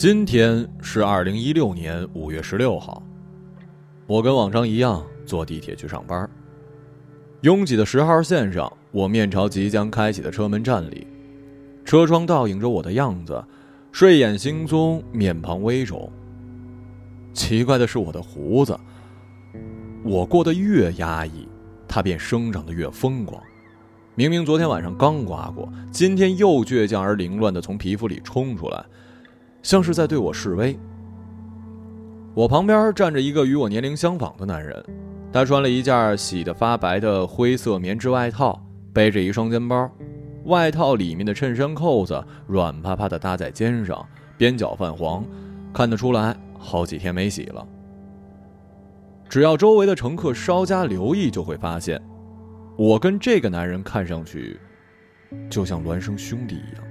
今天是二零一六年五月十六号，我跟往常一样坐地铁去上班。拥挤的十号线上，我面朝即将开启的车门站立，车窗倒映着我的样子，睡眼惺忪，面庞微肿。奇怪的是，我的胡子，我过得越压抑，它便生长得越疯狂。明明昨天晚上刚刮过，今天又倔强而凌乱地从皮肤里冲出来。像是在对我示威。我旁边站着一个与我年龄相仿的男人，他穿了一件洗得发白的灰色棉质外套，背着一双肩包，外套里面的衬衫扣子软趴趴的搭在肩上，边角泛黄，看得出来好几天没洗了。只要周围的乘客稍加留意，就会发现，我跟这个男人看上去，就像孪生兄弟一样。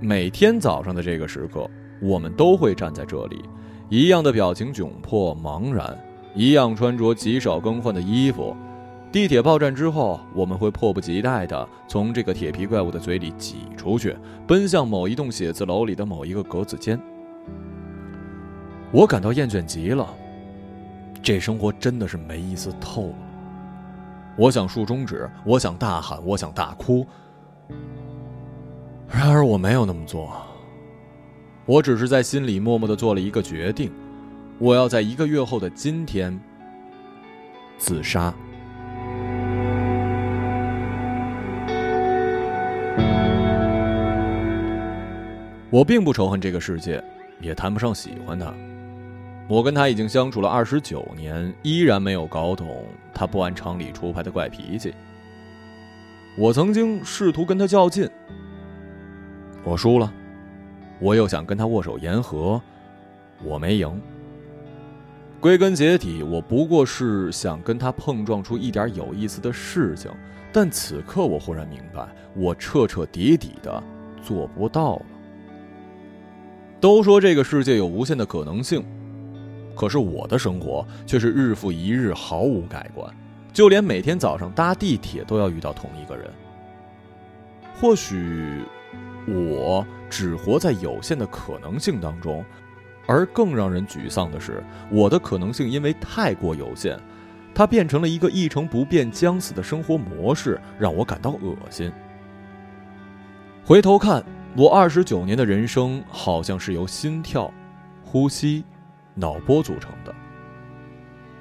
每天早上的这个时刻，我们都会站在这里，一样的表情窘迫茫然，一样穿着极少更换的衣服。地铁报站之后，我们会迫不及待地从这个铁皮怪物的嘴里挤出去，奔向某一栋写字楼里的某一个格子间。我感到厌倦极了，这生活真的是没意思透了。我想竖中指，我想大喊，我想大哭。然而我没有那么做，我只是在心里默默的做了一个决定，我要在一个月后的今天自杀。我并不仇恨这个世界，也谈不上喜欢他。我跟他已经相处了二十九年，依然没有搞懂他不按常理出牌的怪脾气。我曾经试图跟他较劲。我输了，我又想跟他握手言和，我没赢。归根结底，我不过是想跟他碰撞出一点有意思的事情，但此刻我忽然明白，我彻彻底底的做不到了。都说这个世界有无限的可能性，可是我的生活却是日复一日毫无改观，就连每天早上搭地铁都要遇到同一个人。或许。我只活在有限的可能性当中，而更让人沮丧的是，我的可能性因为太过有限，它变成了一个一成不变、将死的生活模式，让我感到恶心。回头看，我二十九年的人生，好像是由心跳、呼吸、脑波组成的。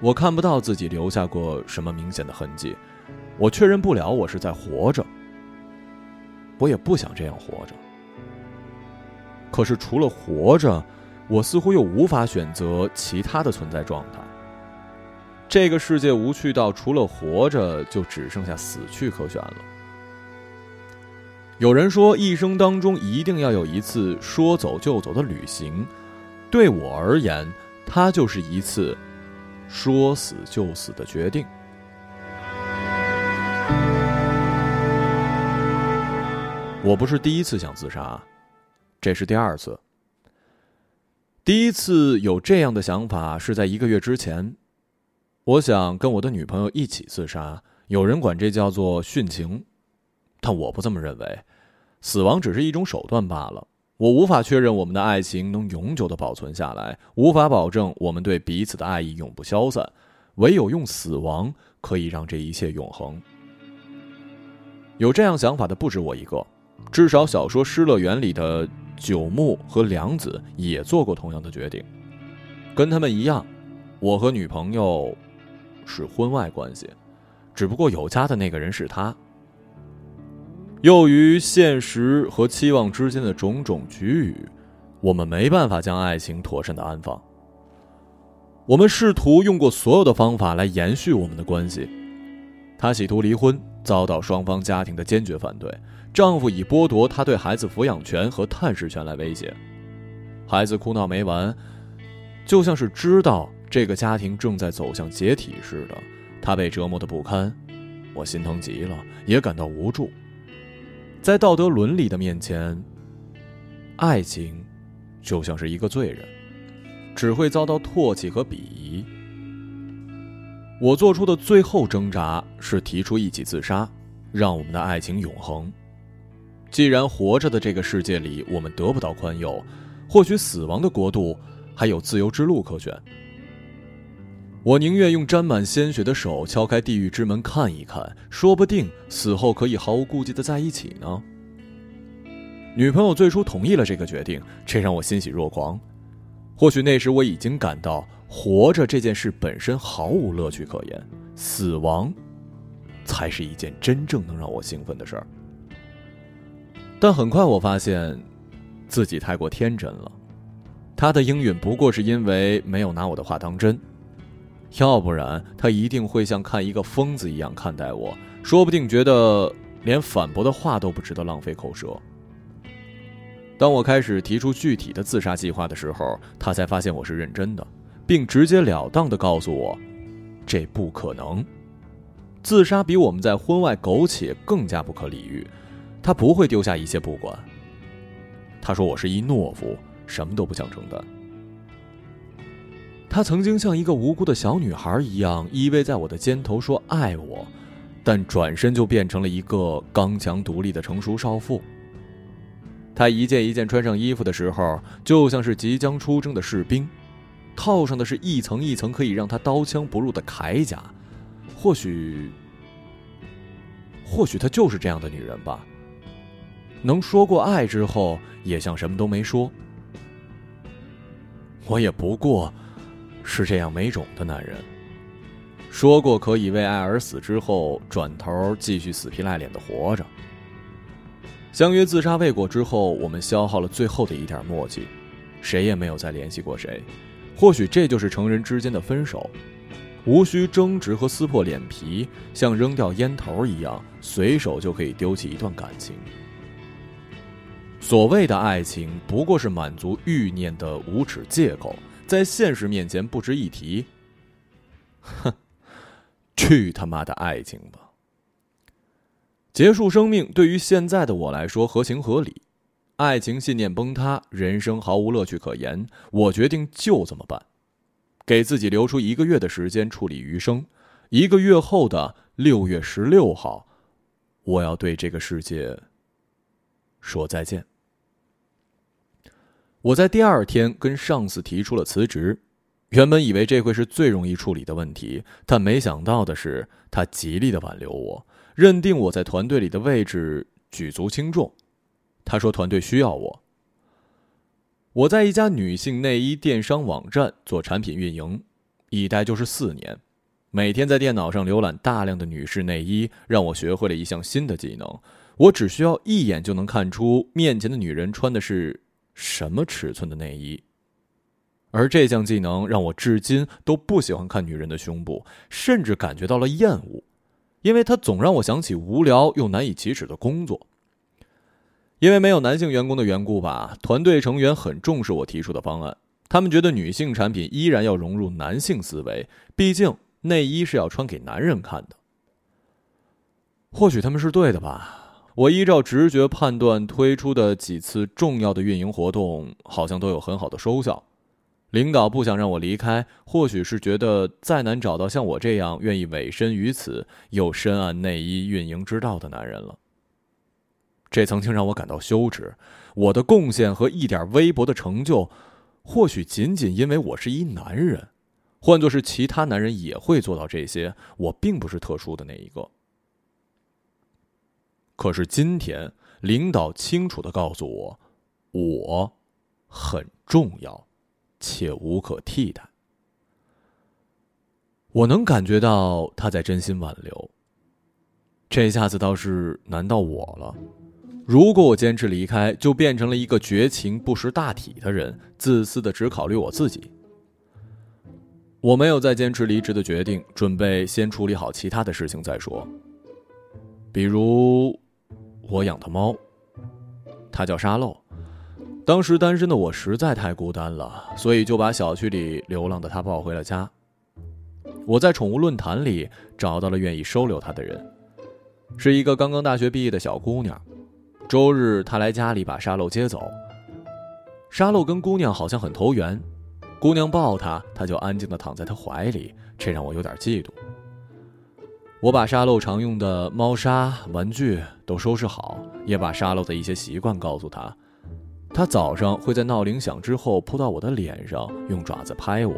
我看不到自己留下过什么明显的痕迹，我确认不了我是在活着。我也不想这样活着。可是除了活着，我似乎又无法选择其他的存在状态。这个世界无趣到除了活着，就只剩下死去可选了。有人说，一生当中一定要有一次说走就走的旅行，对我而言，它就是一次说死就死的决定。我不是第一次想自杀，这是第二次。第一次有这样的想法是在一个月之前，我想跟我的女朋友一起自杀。有人管这叫做殉情，但我不这么认为。死亡只是一种手段罢了。我无法确认我们的爱情能永久的保存下来，无法保证我们对彼此的爱意永不消散。唯有用死亡可以让这一切永恒。有这样想法的不止我一个。至少，小说《失乐园》里的九木和良子也做过同样的决定。跟他们一样，我和女朋友是婚外关系，只不过有家的那个人是他。由于现实和期望之间的种种局龉，我们没办法将爱情妥善的安放。我们试图用过所有的方法来延续我们的关系。他企图离婚，遭到双方家庭的坚决反对。丈夫以剥夺她对孩子抚养权和探视权来威胁，孩子哭闹没完，就像是知道这个家庭正在走向解体似的，她被折磨的不堪，我心疼极了，也感到无助。在道德伦理的面前，爱情就像是一个罪人，只会遭到唾弃和鄙夷。我做出的最后挣扎是提出一起自杀，让我们的爱情永恒。既然活着的这个世界里我们得不到宽宥，或许死亡的国度还有自由之路可选。我宁愿用沾满鲜血的手敲开地狱之门看一看，说不定死后可以毫无顾忌的在一起呢。女朋友最初同意了这个决定，这让我欣喜若狂。或许那时我已经感到活着这件事本身毫无乐趣可言，死亡才是一件真正能让我兴奋的事儿。但很快我发现，自己太过天真了。他的应允不过是因为没有拿我的话当真，要不然他一定会像看一个疯子一样看待我，说不定觉得连反驳的话都不值得浪费口舌。当我开始提出具体的自杀计划的时候，他才发现我是认真的，并直截了当的告诉我，这不可能。自杀比我们在婚外苟且更加不可理喻，他不会丢下一切不管。他说我是一懦夫，什么都不想承担。他曾经像一个无辜的小女孩一样依偎在我的肩头说爱我，但转身就变成了一个刚强独立的成熟少妇。他一件一件穿上衣服的时候，就像是即将出征的士兵，套上的是一层一层可以让他刀枪不入的铠甲。或许，或许她就是这样的女人吧。能说过爱之后，也像什么都没说。我也不过是这样没种的男人。说过可以为爱而死之后，转头继续死皮赖脸的活着。相约自杀未果之后，我们消耗了最后的一点默契，谁也没有再联系过谁。或许这就是成人之间的分手，无需争执和撕破脸皮，像扔掉烟头一样，随手就可以丢弃一段感情。所谓的爱情，不过是满足欲念的无耻借口，在现实面前不值一提。哼，去他妈的爱情吧！结束生命对于现在的我来说合情合理，爱情信念崩塌，人生毫无乐趣可言。我决定就这么办，给自己留出一个月的时间处理余生。一个月后的六月十六号，我要对这个世界说再见。我在第二天跟上司提出了辞职，原本以为这会是最容易处理的问题，但没想到的是，他极力的挽留我。认定我在团队里的位置举足轻重，他说团队需要我。我在一家女性内衣电商网站做产品运营，一待就是四年，每天在电脑上浏览大量的女士内衣，让我学会了一项新的技能。我只需要一眼就能看出面前的女人穿的是什么尺寸的内衣，而这项技能让我至今都不喜欢看女人的胸部，甚至感觉到了厌恶。因为它总让我想起无聊又难以启齿的工作。因为没有男性员工的缘故吧，团队成员很重视我提出的方案。他们觉得女性产品依然要融入男性思维，毕竟内衣是要穿给男人看的。或许他们是对的吧？我依照直觉判断推出的几次重要的运营活动，好像都有很好的收效。领导不想让我离开，或许是觉得再难找到像我这样愿意委身于此又深谙内衣运营之道的男人了。这曾经让我感到羞耻，我的贡献和一点微薄的成就，或许仅仅因为我是一男人。换作是其他男人也会做到这些，我并不是特殊的那一个。可是今天，领导清楚的告诉我，我很重要。且无可替代。我能感觉到他在真心挽留。这下子倒是难到我了。如果我坚持离开，就变成了一个绝情不识大体的人，自私的只考虑我自己。我没有再坚持离职的决定，准备先处理好其他的事情再说。比如，我养的猫，它叫沙漏。当时单身的我实在太孤单了，所以就把小区里流浪的它抱回了家。我在宠物论坛里找到了愿意收留它的人，是一个刚刚大学毕业的小姑娘。周日她来家里把沙漏接走。沙漏跟姑娘好像很投缘，姑娘抱它，它就安静的躺在她怀里，这让我有点嫉妒。我把沙漏常用的猫砂、玩具都收拾好，也把沙漏的一些习惯告诉他。他早上会在闹铃响之后扑到我的脸上，用爪子拍我，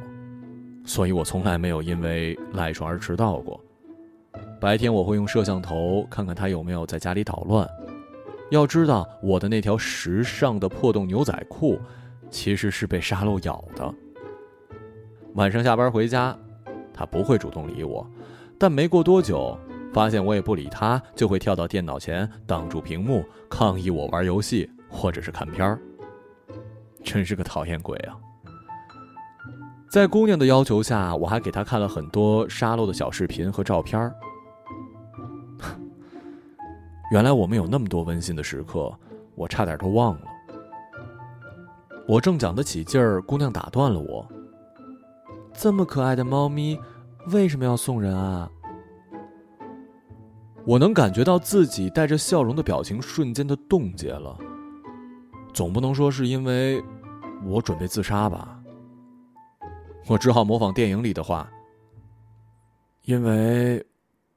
所以我从来没有因为赖床而迟到过。白天我会用摄像头看看他有没有在家里捣乱。要知道，我的那条时尚的破洞牛仔裤，其实是被沙漏咬的。晚上下班回家，他不会主动理我，但没过多久，发现我也不理他，就会跳到电脑前挡住屏幕，抗议我玩游戏或者是看片儿。真是个讨厌鬼啊！在姑娘的要求下，我还给她看了很多沙漏的小视频和照片儿。原来我们有那么多温馨的时刻，我差点都忘了。我正讲得起劲儿，姑娘打断了我：“这么可爱的猫咪，为什么要送人啊？”我能感觉到自己带着笑容的表情瞬间的冻结了。总不能说是因为我准备自杀吧？我只好模仿电影里的话：“因为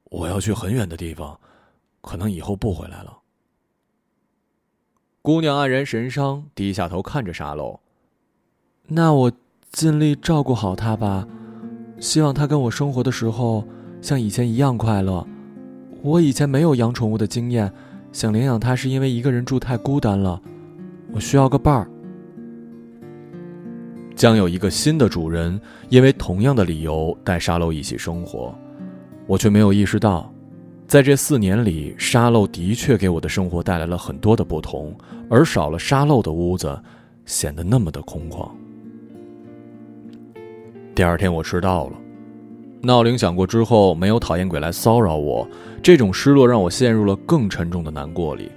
我要去很远的地方。”可能以后不回来了。姑娘黯然神伤，低下头看着沙漏。那我尽力照顾好他吧，希望他跟我生活的时候像以前一样快乐。我以前没有养宠物的经验，想领养它是因为一个人住太孤单了，我需要个伴儿。将有一个新的主人，因为同样的理由带沙漏一起生活，我却没有意识到。在这四年里，沙漏的确给我的生活带来了很多的不同，而少了沙漏的屋子，显得那么的空旷。第二天我迟到了，闹铃响过之后，没有讨厌鬼来骚扰我，这种失落让我陷入了更沉重的难过里。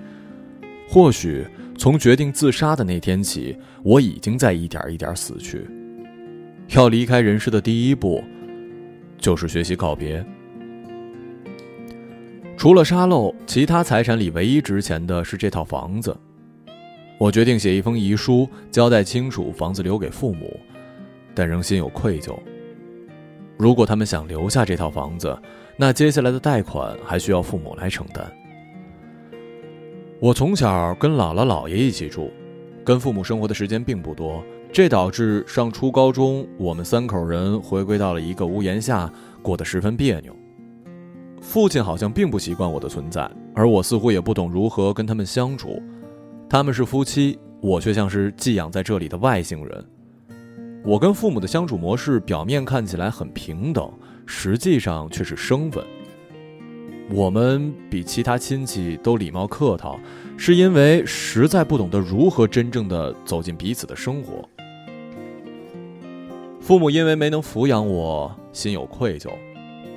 或许从决定自杀的那天起，我已经在一点一点死去。要离开人世的第一步，就是学习告别。除了沙漏，其他财产里唯一值钱的是这套房子。我决定写一封遗书，交代清楚房子留给父母，但仍心有愧疚。如果他们想留下这套房子，那接下来的贷款还需要父母来承担。我从小跟姥姥姥爷一起住，跟父母生活的时间并不多，这导致上初高中，我们三口人回归到了一个屋檐下，过得十分别扭。父亲好像并不习惯我的存在，而我似乎也不懂如何跟他们相处。他们是夫妻，我却像是寄养在这里的外星人。我跟父母的相处模式表面看起来很平等，实际上却是生分。我们比其他亲戚都礼貌客套，是因为实在不懂得如何真正的走进彼此的生活。父母因为没能抚养我，心有愧疚。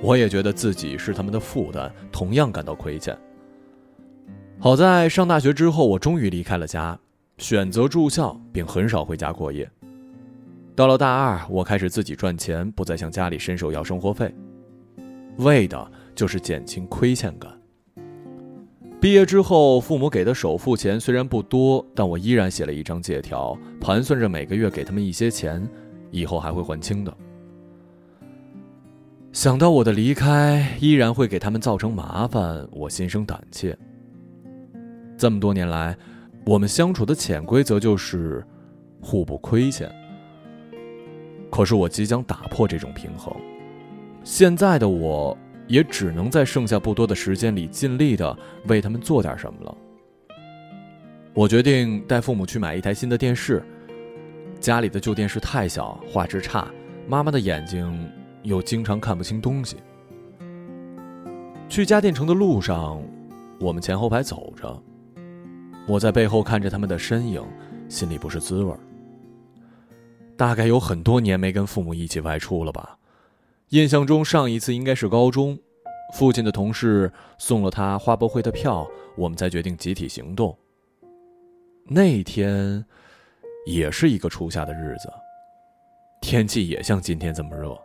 我也觉得自己是他们的负担，同样感到亏欠。好在上大学之后，我终于离开了家，选择住校，并很少回家过夜。到了大二，我开始自己赚钱，不再向家里伸手要生活费，为的就是减轻亏欠感。毕业之后，父母给的首付钱虽然不多，但我依然写了一张借条，盘算着每个月给他们一些钱，以后还会还清的。想到我的离开依然会给他们造成麻烦，我心生胆怯。这么多年来，我们相处的潜规则就是互不亏欠。可是我即将打破这种平衡，现在的我也只能在剩下不多的时间里尽力的为他们做点什么了。我决定带父母去买一台新的电视，家里的旧电视太小，画质差，妈妈的眼睛。又经常看不清东西。去家电城的路上，我们前后排走着，我在背后看着他们的身影，心里不是滋味大概有很多年没跟父母一起外出了吧？印象中上一次应该是高中，父亲的同事送了他花博会的票，我们才决定集体行动。那天，也是一个初夏的日子，天气也像今天这么热。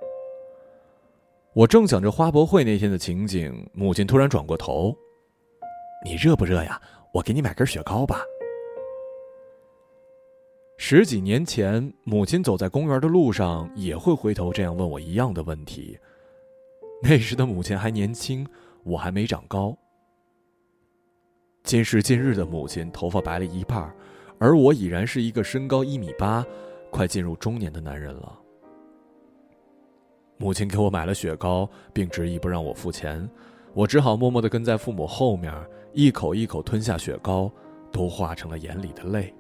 我正想着花博会那天的情景，母亲突然转过头：“你热不热呀？我给你买根雪糕吧。”十几年前，母亲走在公园的路上也会回头这样问我一样的问题。那时的母亲还年轻，我还没长高。今时今日的母亲头发白了一半，而我已然是一个身高一米八、快进入中年的男人了。母亲给我买了雪糕，并执意不让我付钱，我只好默默的跟在父母后面，一口一口吞下雪糕，都化成了眼里的泪。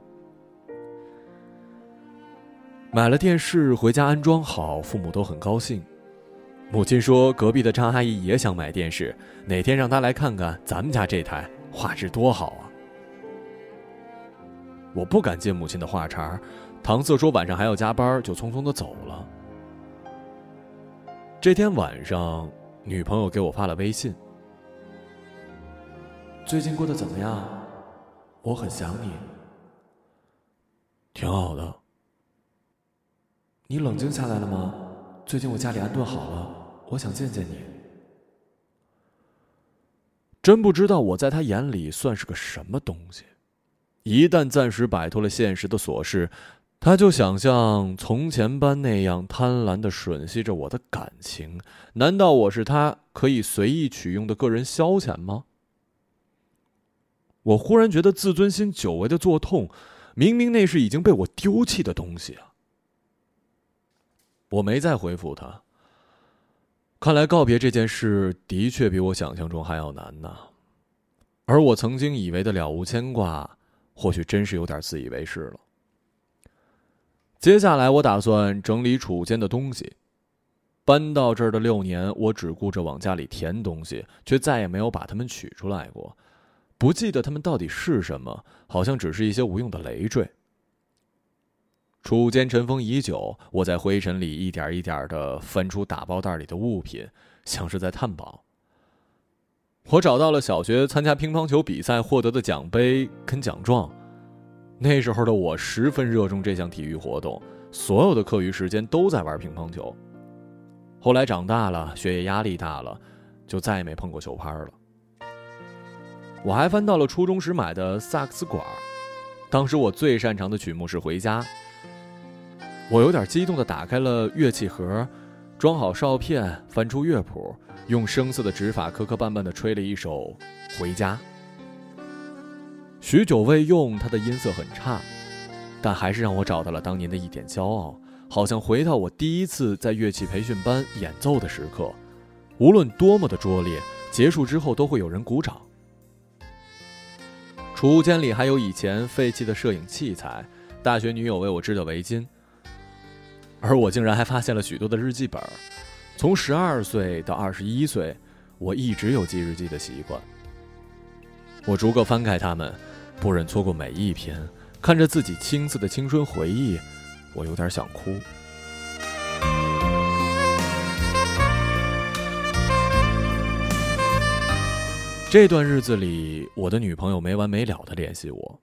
买了电视回家安装好，父母都很高兴。母亲说：“隔壁的张阿姨也想买电视，哪天让她来看看咱们家这台画质多好啊！”我不敢接母亲的话茬，搪塞说晚上还要加班，就匆匆的走了。这天晚上，女朋友给我发了微信：“最近过得怎么样？我很想你。”“挺好的。”“你冷静下来了吗？最近我家里安顿好了，我想见见你。”真不知道我在他眼里算是个什么东西。一旦暂时摆脱了现实的琐事。他就想像从前般那样贪婪的吮吸着我的感情，难道我是他可以随意取用的个人消遣吗？我忽然觉得自尊心久违的作痛，明明那是已经被我丢弃的东西啊！我没再回复他。看来告别这件事的确比我想象中还要难呢，而我曾经以为的了无牵挂，或许真是有点自以为是了。接下来，我打算整理储物间的东西。搬到这儿的六年，我只顾着往家里填东西，却再也没有把它们取出来过。不记得它们到底是什么，好像只是一些无用的累赘。储间尘封已久，我在灰尘里一点一点的翻出打包袋里的物品，像是在探宝。我找到了小学参加乒乓球比赛获得的奖杯跟奖状。那时候的我十分热衷这项体育活动，所有的课余时间都在玩乒乓球。后来长大了，学业压力大了，就再也没碰过球拍了。我还翻到了初中时买的萨克斯管，当时我最擅长的曲目是《回家》。我有点激动地打开了乐器盒，装好哨片，翻出乐谱，用生涩的指法磕磕绊绊地吹了一首《回家》。许久未用，它的音色很差，但还是让我找到了当年的一点骄傲，好像回到我第一次在乐器培训班演奏的时刻。无论多么的拙劣，结束之后都会有人鼓掌。储物间里还有以前废弃的摄影器材，大学女友为我织的围巾，而我竟然还发现了许多的日记本。从十二岁到二十一岁，我一直有记日记的习惯。我逐个翻开它们。不忍错过每一篇，看着自己青涩的青春回忆，我有点想哭。这段日子里，我的女朋友没完没了的联系我。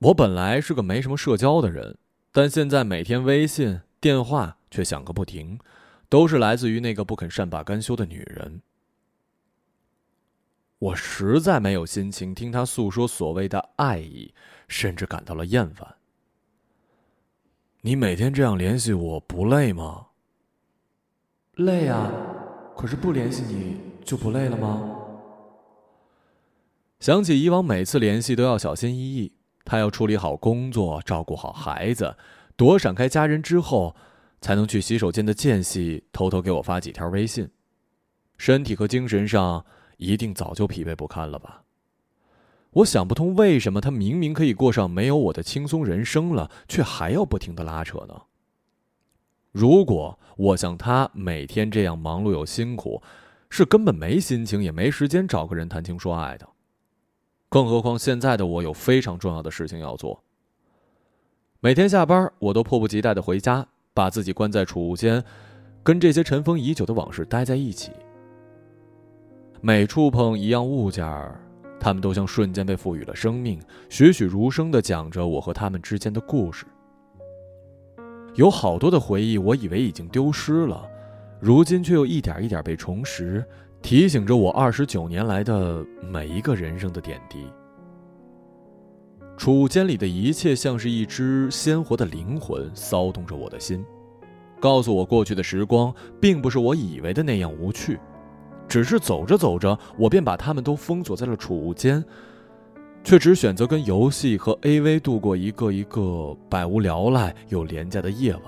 我本来是个没什么社交的人，但现在每天微信、电话却响个不停，都是来自于那个不肯善罢甘休的女人。我实在没有心情听她诉说所谓的爱意，甚至感到了厌烦。你每天这样联系我不累吗？累啊，可是不联系你就不累了吗？想起以往每次联系都要小心翼翼，他要处理好工作，照顾好孩子，躲闪开家人之后，才能去洗手间的间隙偷偷给我发几条微信，身体和精神上。一定早就疲惫不堪了吧？我想不通，为什么他明明可以过上没有我的轻松人生了，却还要不停的拉扯呢？如果我像他每天这样忙碌又辛苦，是根本没心情也没时间找个人谈情说爱的。更何况现在的我有非常重要的事情要做。每天下班，我都迫不及待的回家，把自己关在储物间，跟这些尘封已久的往事待在一起。每触碰一样物件儿，他们都像瞬间被赋予了生命，栩栩如生地讲着我和他们之间的故事。有好多的回忆，我以为已经丢失了，如今却又一点一点被重拾，提醒着我二十九年来的每一个人生的点滴。储物间里的一切像是一只鲜活的灵魂，骚动着我的心，告诉我过去的时光并不是我以为的那样无趣。只是走着走着，我便把他们都封锁在了储物间。却只选择跟游戏和 AV 度过一个一个百无聊赖又廉价的夜晚。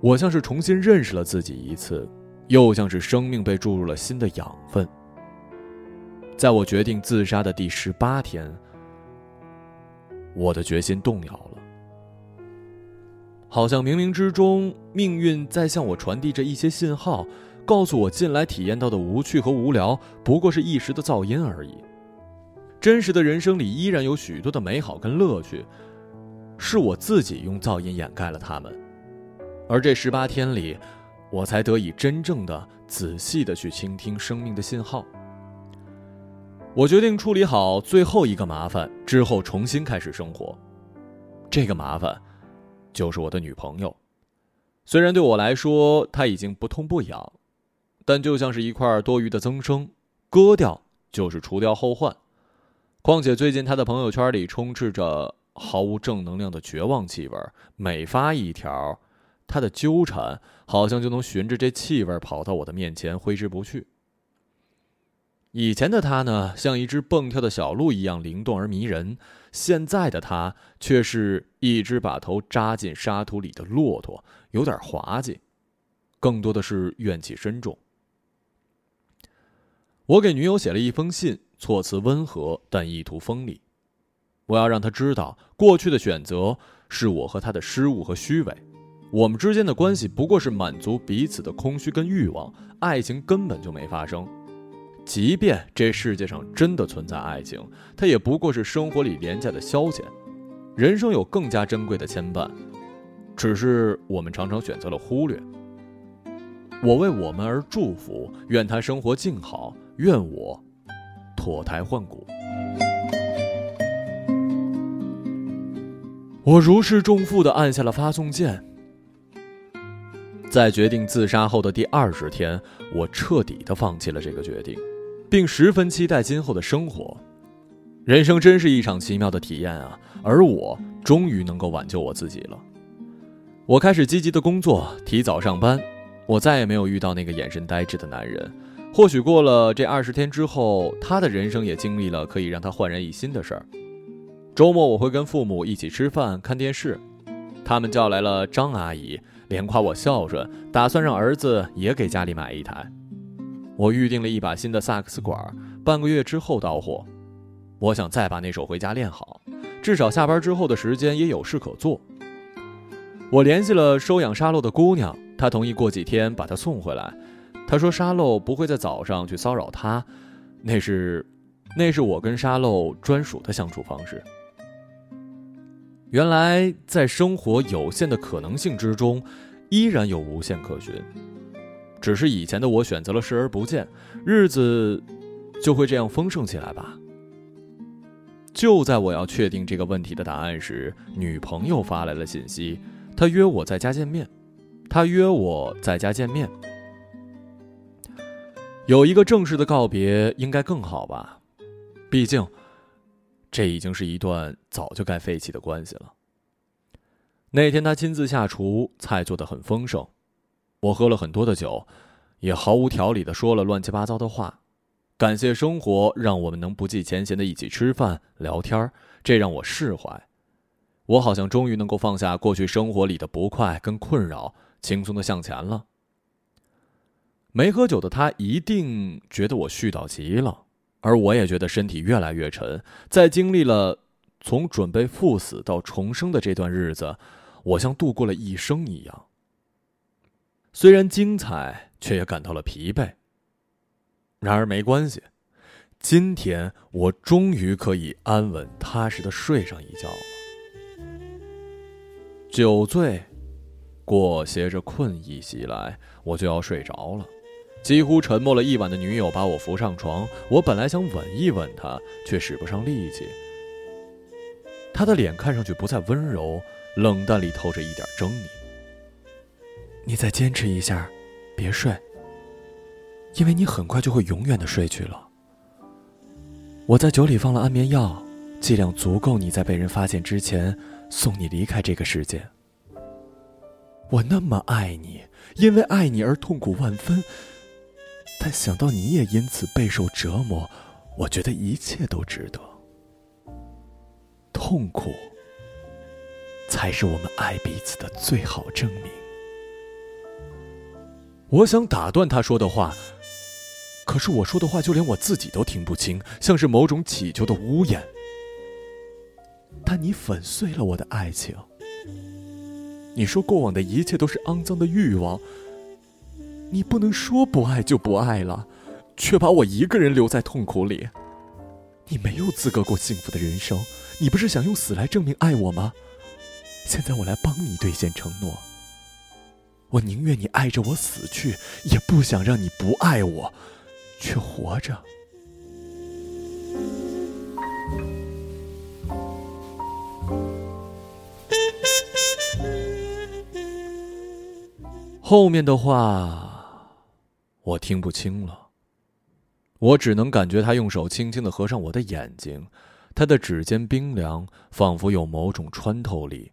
我像是重新认识了自己一次，又像是生命被注入了新的养分。在我决定自杀的第十八天，我的决心动摇了，好像冥冥之中，命运在向我传递着一些信号，告诉我近来体验到的无趣和无聊不过是一时的噪音而已。真实的人生里依然有许多的美好跟乐趣，是我自己用噪音掩盖了它们。而这十八天里，我才得以真正的、仔细的去倾听生命的信号。我决定处理好最后一个麻烦之后，重新开始生活。这个麻烦，就是我的女朋友。虽然对我来说，她已经不痛不痒，但就像是一块多余的增生，割掉就是除掉后患。况且最近他的朋友圈里充斥着毫无正能量的绝望气味，每发一条，他的纠缠好像就能循着这气味跑到我的面前，挥之不去。以前的他呢，像一只蹦跳的小鹿一样灵动而迷人；现在的他却是一只把头扎进沙土里的骆驼，有点滑稽，更多的是怨气深重。我给女友写了一封信。措辞温和，但意图锋利。我要让她知道，过去的选择是我和她的失误和虚伪。我们之间的关系不过是满足彼此的空虚跟欲望，爱情根本就没发生。即便这世界上真的存在爱情，它也不过是生活里廉价的消遣。人生有更加珍贵的牵绊，只是我们常常选择了忽略。我为我们而祝福，愿他生活静好，愿我。脱胎换骨，我如释重负的按下了发送键。在决定自杀后的第二十天，我彻底的放弃了这个决定，并十分期待今后的生活。人生真是一场奇妙的体验啊！而我终于能够挽救我自己了。我开始积极的工作，提早上班。我再也没有遇到那个眼神呆滞的男人。或许过了这二十天之后，他的人生也经历了可以让他焕然一新的事儿。周末我会跟父母一起吃饭、看电视，他们叫来了张阿姨，连夸我孝顺，打算让儿子也给家里买一台。我预定了一把新的萨克斯管，半个月之后到货。我想再把那首回家练好，至少下班之后的时间也有事可做。我联系了收养沙漏的姑娘，她同意过几天把她送回来。她说：“沙漏不会在早上去骚扰她，那是，那是我跟沙漏专属的相处方式。原来，在生活有限的可能性之中，依然有无限可寻。只是以前的我选择了视而不见，日子就会这样丰盛起来吧。”就在我要确定这个问题的答案时，女朋友发来了信息，她约我在家见面，她约我在家见面。有一个正式的告别，应该更好吧？毕竟，这已经是一段早就该废弃的关系了。那天他亲自下厨，菜做的很丰盛，我喝了很多的酒，也毫无条理的说了乱七八糟的话，感谢生活让我们能不计前嫌的一起吃饭聊天这让我释怀。我好像终于能够放下过去生活里的不快跟困扰，轻松的向前了。没喝酒的他一定觉得我絮叨极了，而我也觉得身体越来越沉。在经历了从准备赴死到重生的这段日子，我像度过了一生一样。虽然精彩，却也感到了疲惫。然而没关系，今天我终于可以安稳踏实的睡上一觉了。酒醉，裹挟着困意袭来，我就要睡着了。几乎沉默了一晚的女友把我扶上床，我本来想吻一吻她，却使不上力气。她的脸看上去不再温柔，冷淡里透着一点狰狞。你再坚持一下，别睡，因为你很快就会永远的睡去了。我在酒里放了安眠药，剂量足够你在被人发现之前送你离开这个世界。我那么爱你，因为爱你而痛苦万分。但想到你也因此备受折磨，我觉得一切都值得。痛苦才是我们爱彼此的最好证明。我想打断他说的话，可是我说的话就连我自己都听不清，像是某种乞求的呜咽。但你粉碎了我的爱情。你说过往的一切都是肮脏的欲望。你不能说不爱就不爱了，却把我一个人留在痛苦里。你没有资格过幸福的人生。你不是想用死来证明爱我吗？现在我来帮你兑现承诺。我宁愿你爱着我死去，也不想让你不爱我，却活着。后面的话我听不清了，我只能感觉他用手轻轻的合上我的眼睛，他的指尖冰凉，仿佛有某种穿透力。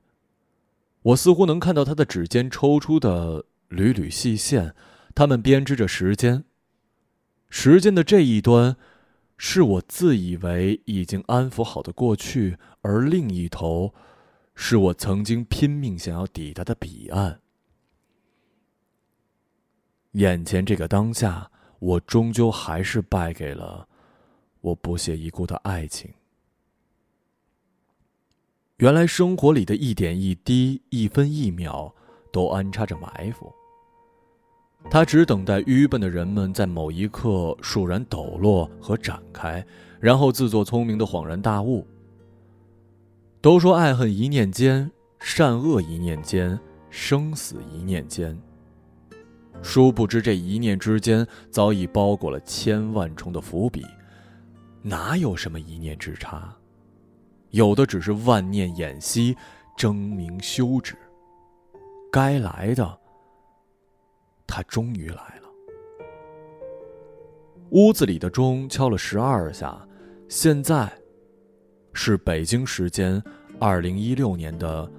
我似乎能看到他的指尖抽出的缕缕细线，他们编织着时间。时间的这一端，是我自以为已经安抚好的过去，而另一头，是我曾经拼命想要抵达的彼岸。眼前这个当下，我终究还是败给了我不屑一顾的爱情。原来生活里的一点一滴、一分一秒，都安插着埋伏。他只等待愚笨的人们在某一刻倏然抖落和展开，然后自作聪明的恍然大悟。都说爱恨一念间，善恶一念间，生死一念间。殊不知，这一念之间早已包裹了千万重的伏笔，哪有什么一念之差？有的只是万念掩息，争鸣休止。该来的，他终于来了。屋子里的钟敲了十二下，现在是北京时间二零一六年的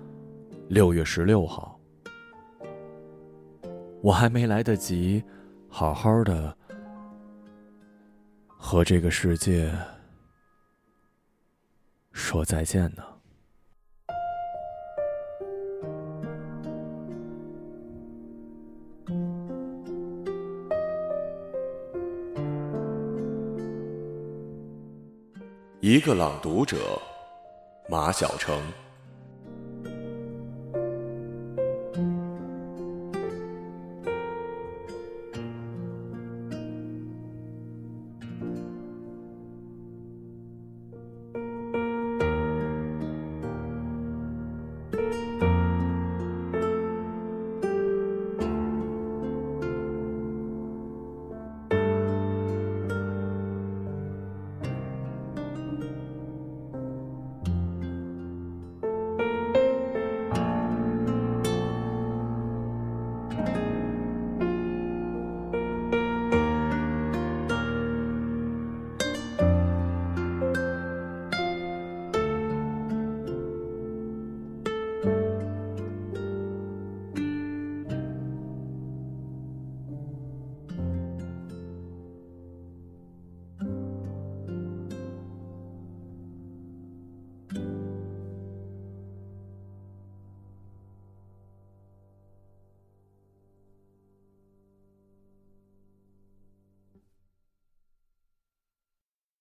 六月十六号。我还没来得及好好的和这个世界说再见呢。一个朗读者，马晓成。